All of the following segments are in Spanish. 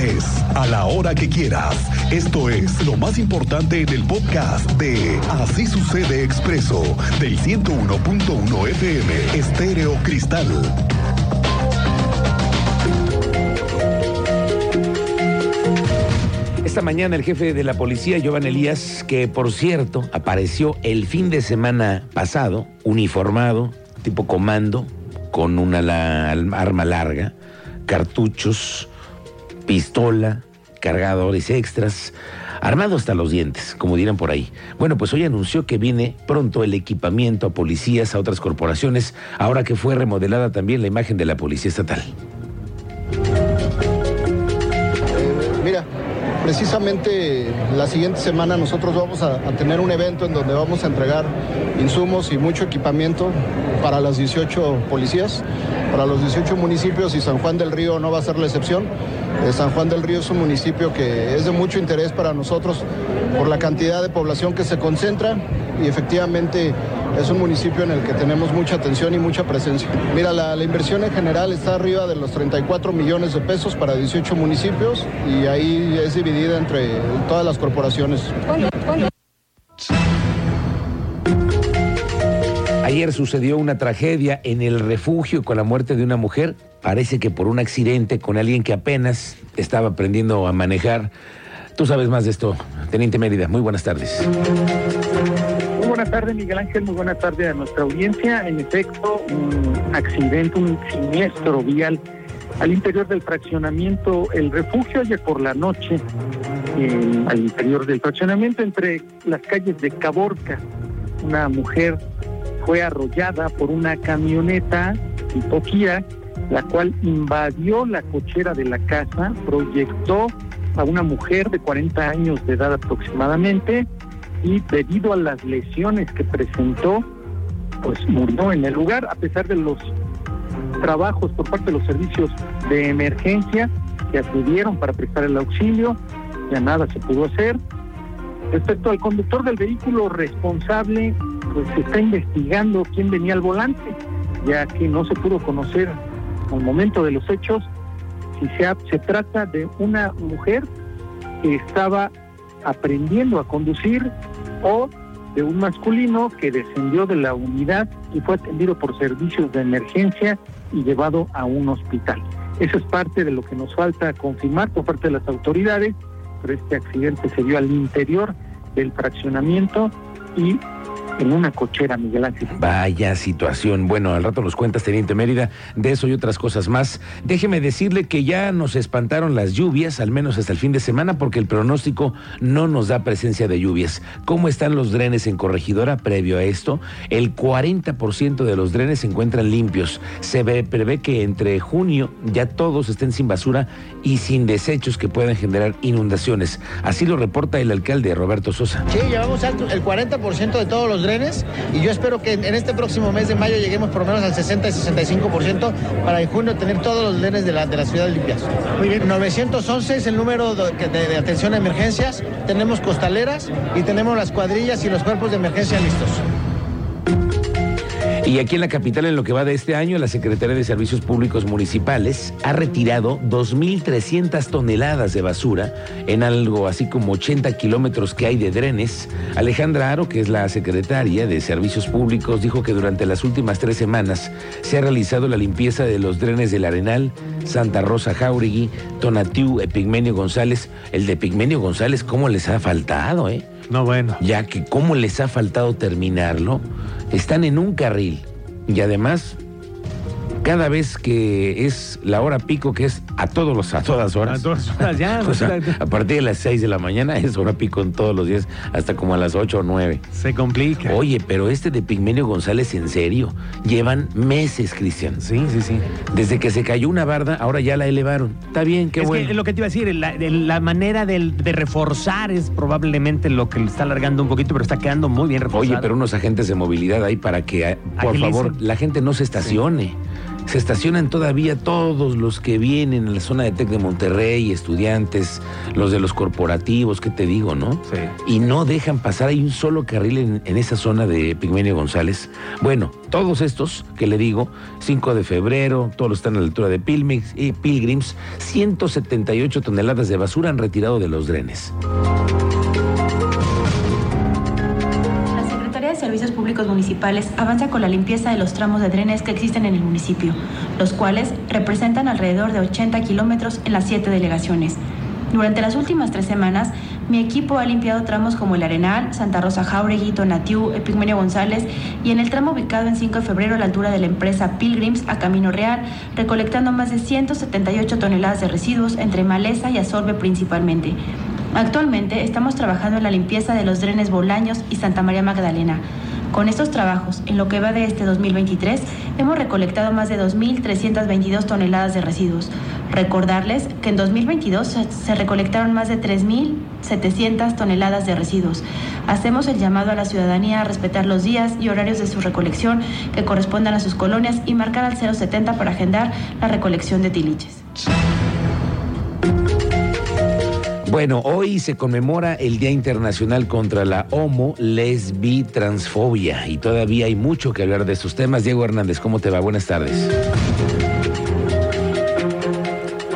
estés, a la hora que quieras. Esto es lo más importante en el podcast de Así sucede expreso del 101.1 FM Estéreo Cristal. Esta mañana el jefe de la policía, Giovanni Elías, que por cierto apareció el fin de semana pasado, uniformado, tipo comando, con una la- arma larga, cartuchos, pistola, cargadores extras, armado hasta los dientes, como dirán por ahí. Bueno, pues hoy anunció que viene pronto el equipamiento a policías, a otras corporaciones, ahora que fue remodelada también la imagen de la Policía Estatal. Mira, precisamente la siguiente semana nosotros vamos a, a tener un evento en donde vamos a entregar insumos y mucho equipamiento para las 18 policías, para los 18 municipios y San Juan del Río no va a ser la excepción. Eh, San Juan del Río es un municipio que es de mucho interés para nosotros por la cantidad de población que se concentra y efectivamente es un municipio en el que tenemos mucha atención y mucha presencia. Mira, la, la inversión en general está arriba de los 34 millones de pesos para 18 municipios y ahí es dividida entre todas las corporaciones. Ayer sucedió una tragedia en el refugio con la muerte de una mujer. Parece que por un accidente con alguien que apenas estaba aprendiendo a manejar. Tú sabes más de esto, Teniente Mérida. Muy buenas tardes. Muy buenas tardes, Miguel Ángel. Muy buenas tardes a nuestra audiencia. En efecto, un accidente, un siniestro vial al interior del fraccionamiento El Refugio, ayer por la noche, eh, al interior del fraccionamiento, entre las calles de Caborca. Una mujer fue arrollada por una camioneta tipo Kia, la cual invadió la cochera de la casa, proyectó a una mujer de 40 años de edad aproximadamente, y debido a las lesiones que presentó, pues murió en el lugar, a pesar de los trabajos por parte de los servicios de emergencia que acudieron para prestar el auxilio, ya nada se pudo hacer. Respecto al conductor del vehículo responsable, pues se está investigando quién venía al volante, ya que no se pudo conocer al momento de los hechos si se, se trata de una mujer que estaba aprendiendo a conducir o de un masculino que descendió de la unidad y fue atendido por servicios de emergencia y llevado a un hospital. Eso es parte de lo que nos falta confirmar por parte de las autoridades, pero este accidente se dio al interior del fraccionamiento y en una cochera, Miguel Ángel. Vaya situación. Bueno, al rato nos cuentas, Teniente Mérida, de eso y otras cosas más. Déjeme decirle que ya nos espantaron las lluvias, al menos hasta el fin de semana, porque el pronóstico no nos da presencia de lluvias. ¿Cómo están los drenes en Corregidora previo a esto? El 40% de los drenes se encuentran limpios. Se ve- prevé que entre junio ya todos estén sin basura y sin desechos que puedan generar inundaciones. Así lo reporta el alcalde Roberto Sosa. Sí, llevamos alto el 40% de todos los drenes y yo espero que en en este próximo mes de mayo lleguemos por lo menos al 60 y 65% para en junio tener todos los drenes de la, de la ciudad limpias. Muy bien. 911 es el número de- de atención a emergencias, tenemos costaleras y tenemos las cuadrillas y los cuerpos de emergencia listos. Y aquí en la capital, en lo que va de este año, la Secretaría de Servicios Públicos Municipales ha retirado 2.300 toneladas de basura en algo así como 80 kilómetros que hay de drenes. Alejandra Aro, que es la secretaria de Servicios Públicos, dijo que durante las últimas tres semanas se ha realizado la limpieza de los drenes del Arenal, Santa Rosa Jauregui, Tonatiu, Epigmenio González. El de Epigmenio González, ¿cómo les ha faltado, eh? No, bueno. ya que cómo les ha faltado terminarlo, están en un carril y además cada vez que es la hora pico, que es a todos los, a todas horas. A todas horas, ya, O sea, a partir de las 6 de la mañana es hora pico en todos los días, hasta como a las 8 o 9. Se complica. Oye, pero este de Pigmenio González, en serio, llevan meses, Cristian. Sí, sí, sí. Desde que se cayó una barda, ahora ya la elevaron. Está bien, qué es bueno. que lo que te iba a decir, la, manera de, reforzar es probablemente lo que le está alargando un poquito, pero está quedando muy bien reforzado. Oye, pero unos agentes de movilidad ahí para que, eh, por Agilicen. favor, la gente no se estacione. Se estacionan todavía todos los que vienen a la zona de Tec de Monterrey, estudiantes, los de los corporativos, ¿qué te digo, no? Sí. Y no dejan pasar, hay un solo carril en, en esa zona de Pigmenio González. Bueno, todos estos que le digo, 5 de febrero, todos están a la altura de Pilmix y Pilgrims, 178 toneladas de basura han retirado de los drenes. Municipales avanza con la limpieza de los tramos de drenes que existen en el municipio, los cuales representan alrededor de 80 kilómetros en las siete delegaciones. Durante las últimas tres semanas, mi equipo ha limpiado tramos como el Arenal, Santa Rosa Jauregui, Tonatiu, Epigmenio González y en el tramo ubicado en 5 de febrero a la altura de la empresa Pilgrims a Camino Real, recolectando más de 178 toneladas de residuos entre maleza y asorbe principalmente. Actualmente estamos trabajando en la limpieza de los drenes Bolaños y Santa María Magdalena. Con estos trabajos, en lo que va de este 2023, hemos recolectado más de 2.322 toneladas de residuos. Recordarles que en 2022 se, recolectaron más de 3.700 toneladas de residuos. Hacemos el llamado a la ciudadanía a respetar los días y horarios de su recolección que correspondan a sus colonias y marcar al 070 para agendar la recolección de tiliches. Bueno, hoy se conmemora el Día Internacional contra la Homo, Lesbi, Transfobia y todavía hay mucho que hablar de estos temas. Diego Hernández, ¿cómo te va? Buenas tardes.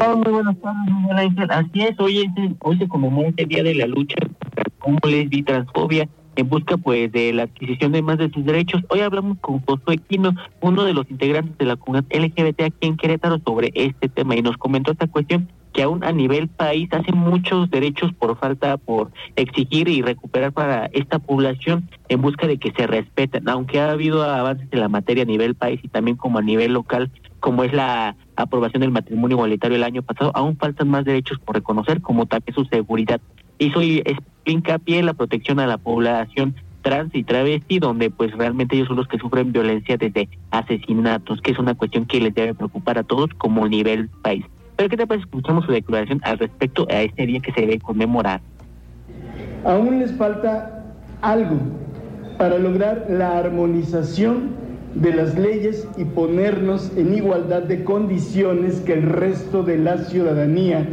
Hola, muy buenas tardes. Así es, hoy, es hoy se conmemora este Día de la Lucha contra la Homo, Lesbi Transfobia en busca pues de la adquisición de más de sus derechos. Hoy hablamos con Josué Quino, uno de los integrantes de la comunidad LGBT aquí en Querétaro sobre este tema y nos comentó esta cuestión que aún a nivel país hace muchos derechos por falta por exigir y recuperar para esta población en busca de que se respeten, aunque ha habido avances en la materia a nivel país y también como a nivel local, como es la aprobación del matrimonio igualitario el año pasado, aún faltan más derechos por reconocer, como también su seguridad. Es hincapié en la protección a la población trans y travesti, donde pues realmente ellos son los que sufren violencia desde asesinatos, que es una cuestión que les debe preocupar a todos como nivel país. Pero ¿qué te parece? Escuchamos su declaración al respecto a este día que se debe conmemorar. Aún les falta algo para lograr la armonización de las leyes y ponernos en igualdad de condiciones que el resto de la ciudadanía,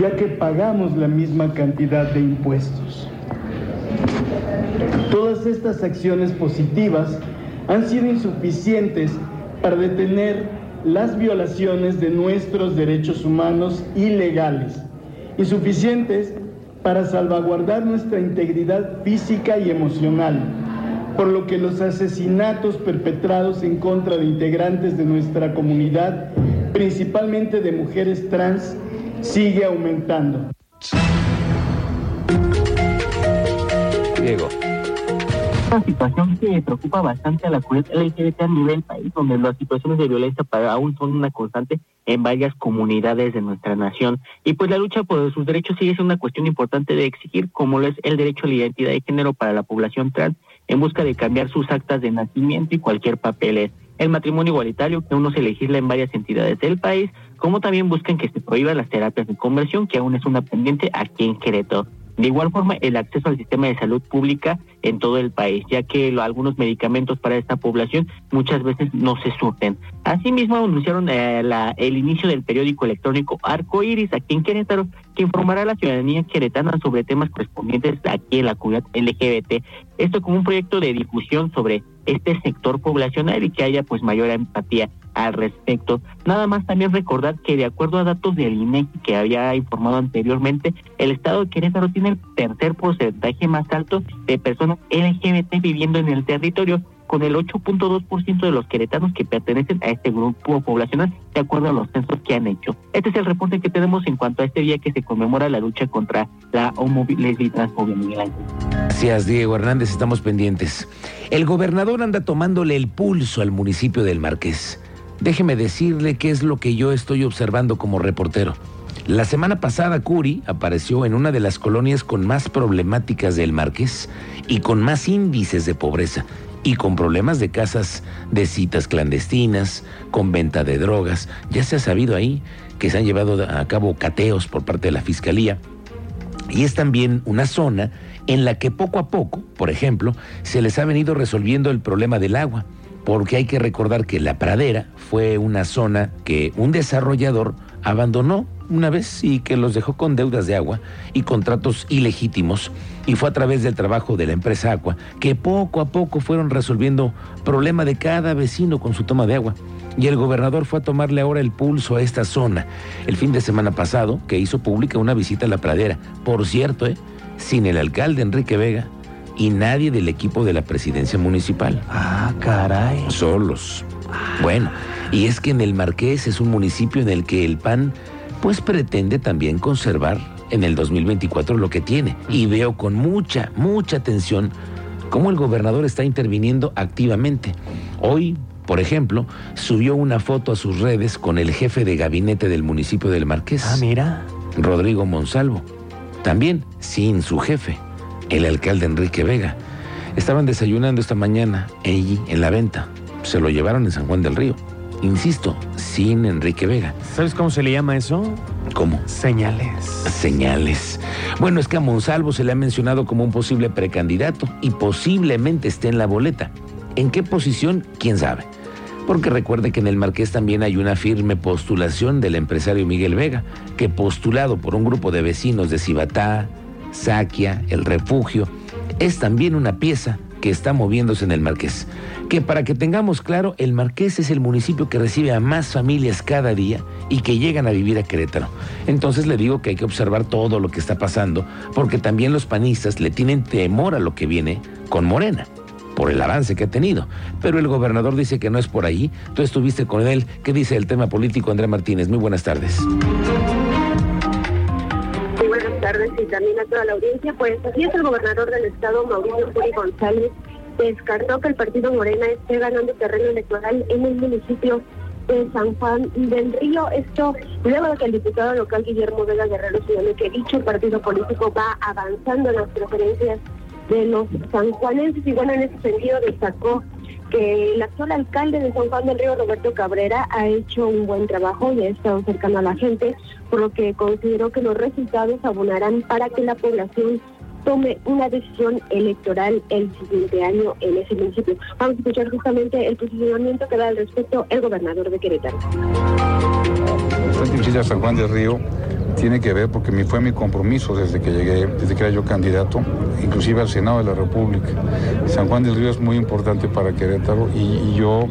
ya que pagamos la misma cantidad de impuestos. Todas estas acciones positivas han sido insuficientes para detener las violaciones de nuestros derechos humanos ilegales, insuficientes para salvaguardar nuestra integridad física y emocional, por lo que los asesinatos perpetrados en contra de integrantes de nuestra comunidad, principalmente de mujeres trans, sigue aumentando. Diego. Una situación que preocupa bastante a la comunidad LGBT a nivel país, donde las situaciones de violencia para aún son una constante en varias comunidades de nuestra nación. Y pues la lucha por sus derechos sigue siendo una cuestión importante de exigir, como lo es el derecho a la identidad de género para la población trans, en busca de cambiar sus actas de nacimiento y cualquier papeles. El matrimonio igualitario, que aún no se legisla en varias entidades del país, como también buscan que se prohíban las terapias de conversión, que aún es una pendiente aquí en Querétaro. De igual forma, el acceso al sistema de salud pública en todo el país, ya que algunos medicamentos para esta población muchas veces no se surten. Asimismo, anunciaron eh, el inicio del periódico electrónico Arco Iris aquí en Querétaro, que informará a la ciudadanía queretana sobre temas correspondientes aquí en la comunidad LGBT. Esto como un proyecto de difusión sobre este sector poblacional y que haya pues mayor empatía al respecto. Nada más también recordar que de acuerdo a datos del INEGI que había informado anteriormente, el estado de Querétaro tiene el tercer porcentaje más alto de personas LGBT viviendo en el territorio, con el 8.2% de los queretanos que pertenecen a este grupo poblacional, de acuerdo a los censos que han hecho. Este es el reporte que tenemos en cuanto a este día que se conmemora la lucha contra la homo y transfobia, Miguel. Gracias, Diego Hernández, estamos pendientes. El gobernador anda tomándole el pulso al municipio del Marqués. Déjeme decirle qué es lo que yo estoy observando como reportero. La semana pasada Curi apareció en una de las colonias con más problemáticas del Marqués y con más índices de pobreza y con problemas de casas de citas clandestinas, con venta de drogas. Ya se ha sabido ahí que se han llevado a cabo cateos por parte de la Fiscalía. Y es también una zona en la que poco a poco, por ejemplo, se les ha venido resolviendo el problema del agua. Porque hay que recordar que la pradera fue una zona que un desarrollador abandonó una vez y que los dejó con deudas de agua y contratos ilegítimos y fue a través del trabajo de la empresa Aqua que poco a poco fueron resolviendo problema de cada vecino con su toma de agua. Y el gobernador fue a tomarle ahora el pulso a esta zona. El fin de semana pasado, que hizo pública una visita a la pradera. Por cierto, ¿eh? sin el alcalde Enrique Vega y nadie del equipo de la presidencia municipal. Ah, caray. Solos. Bueno, y es que en el Marqués es un municipio en el que el PAN pues pretende también conservar en el 2024 lo que tiene. Y veo con mucha, mucha atención cómo el gobernador está interviniendo activamente. Hoy, por ejemplo, subió una foto a sus redes con el jefe de gabinete del municipio del Marqués. Ah, mira. Rodrigo Monsalvo. También sin su jefe, el alcalde Enrique Vega. Estaban desayunando esta mañana allí en la venta. Se lo llevaron en San Juan del Río. Insisto, sin Enrique Vega. ¿Sabes cómo se le llama eso? ¿Cómo? Señales. Señales. Bueno, es que a Monsalvo se le ha mencionado como un posible precandidato y posiblemente esté en la boleta. ¿En qué posición? ¿Quién sabe? Porque recuerde que en el Marqués también hay una firme postulación del empresario Miguel Vega, que postulado por un grupo de vecinos de Cibatá, Saquia, El Refugio, es también una pieza que está moviéndose en el Marqués. Que para que tengamos claro, el Marqués es el municipio que recibe a más familias cada día y que llegan a vivir a Querétaro. Entonces le digo que hay que observar todo lo que está pasando, porque también los panistas le tienen temor a lo que viene con Morena por el avance que ha tenido. Pero el gobernador dice que no es por ahí. Tú estuviste con él. ¿Qué dice el tema político, Andrea Martínez? Muy buenas tardes. También a toda la audiencia. Pues así es el gobernador del estado, Mauricio Puri González, descartó que el partido Morena esté ganando terreno electoral en el municipio de San Juan del Río. Esto luego de que el diputado local Guillermo Vega Guerrero señaló que dicho partido político va avanzando en las preferencias de los sanjuanenses y bueno, en ese sentido destacó que el actual alcalde de San Juan del Río, Roberto Cabrera, ha hecho un buen trabajo y ha estado cercano a la gente, por lo que consideró que los resultados abonarán para que la población tome una decisión electoral el siguiente año en ese municipio. Vamos a escuchar justamente el posicionamiento que da al respecto el gobernador de Querétaro. San Juan del Río tiene que ver porque mi, fue mi compromiso desde que llegué, desde que era yo candidato, inclusive al Senado de la República. San Juan del Río es muy importante para Querétaro y, yo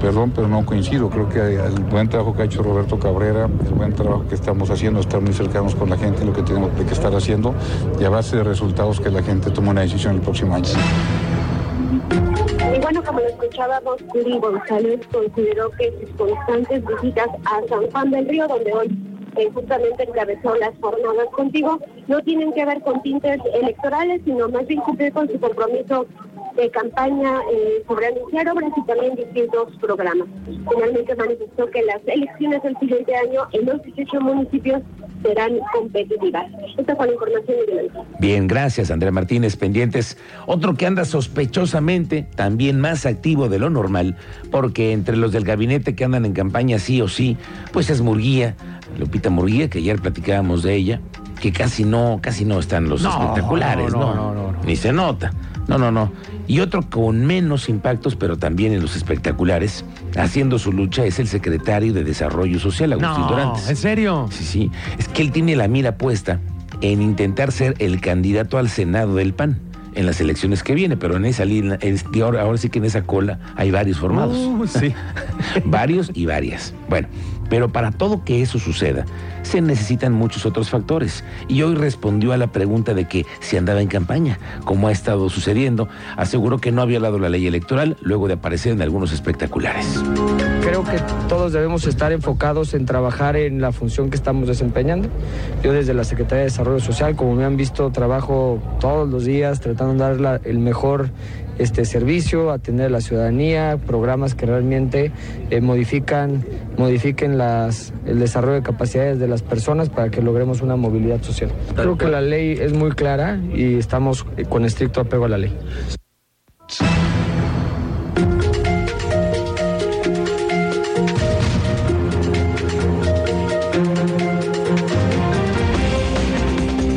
perdón, pero no coincido. Creo que el buen trabajo que ha hecho Roberto Cabrera, el buen trabajo que estamos haciendo, estar muy cercanos con la gente, lo que tenemos que estar haciendo, y a base de resultados que la gente tome una decisión el próximo año. Y bueno, como lo escuchábamos, Curi González consideró que sus constantes visitas a San Juan del Río, donde hoy eh, justamente encabezó las jornadas contigo, no tienen que ver con tintes electorales, sino más bien cumplir con su compromiso de campaña eh, sobre anunciar obras y también distintos programas. Finalmente manifestó que las elecciones del siguiente año en los 18 municipios serán competitivas. Esta fue la información de Bien, gracias Andrea Martínez. Pendientes. Otro que anda sospechosamente, también más activo de lo normal, porque entre los del gabinete que andan en campaña sí o sí, pues es Murguía, Lupita Murguía, que ayer platicábamos de ella, que casi no, casi no están los espectaculares, no, no, no, ni se nota. No, no, no. Y otro con menos impactos, pero también en los espectaculares, haciendo su lucha, es el secretario de Desarrollo Social, Agustín no, ¿En serio? Sí, sí. Es que él tiene la mira puesta en intentar ser el candidato al Senado del PAN en las elecciones que viene, pero en esa línea, ahora, ahora sí que en esa cola hay varios formados. Uh, sí. varios y varias. Bueno, pero para todo que eso suceda, se necesitan muchos otros factores. Y hoy respondió a la pregunta de que si andaba en campaña, como ha estado sucediendo, aseguró que no había dado la ley electoral luego de aparecer en algunos espectaculares. Creo que todos debemos estar enfocados en trabajar en la función que estamos desempeñando. Yo desde la Secretaría de Desarrollo Social, como me han visto, trabajo todos los días tratando de dar el mejor este servicio, atender a la ciudadanía, programas que realmente eh, modifican, modifiquen las, el desarrollo de capacidades de las personas para que logremos una movilidad social. Creo que la ley es muy clara y estamos con estricto apego a la ley.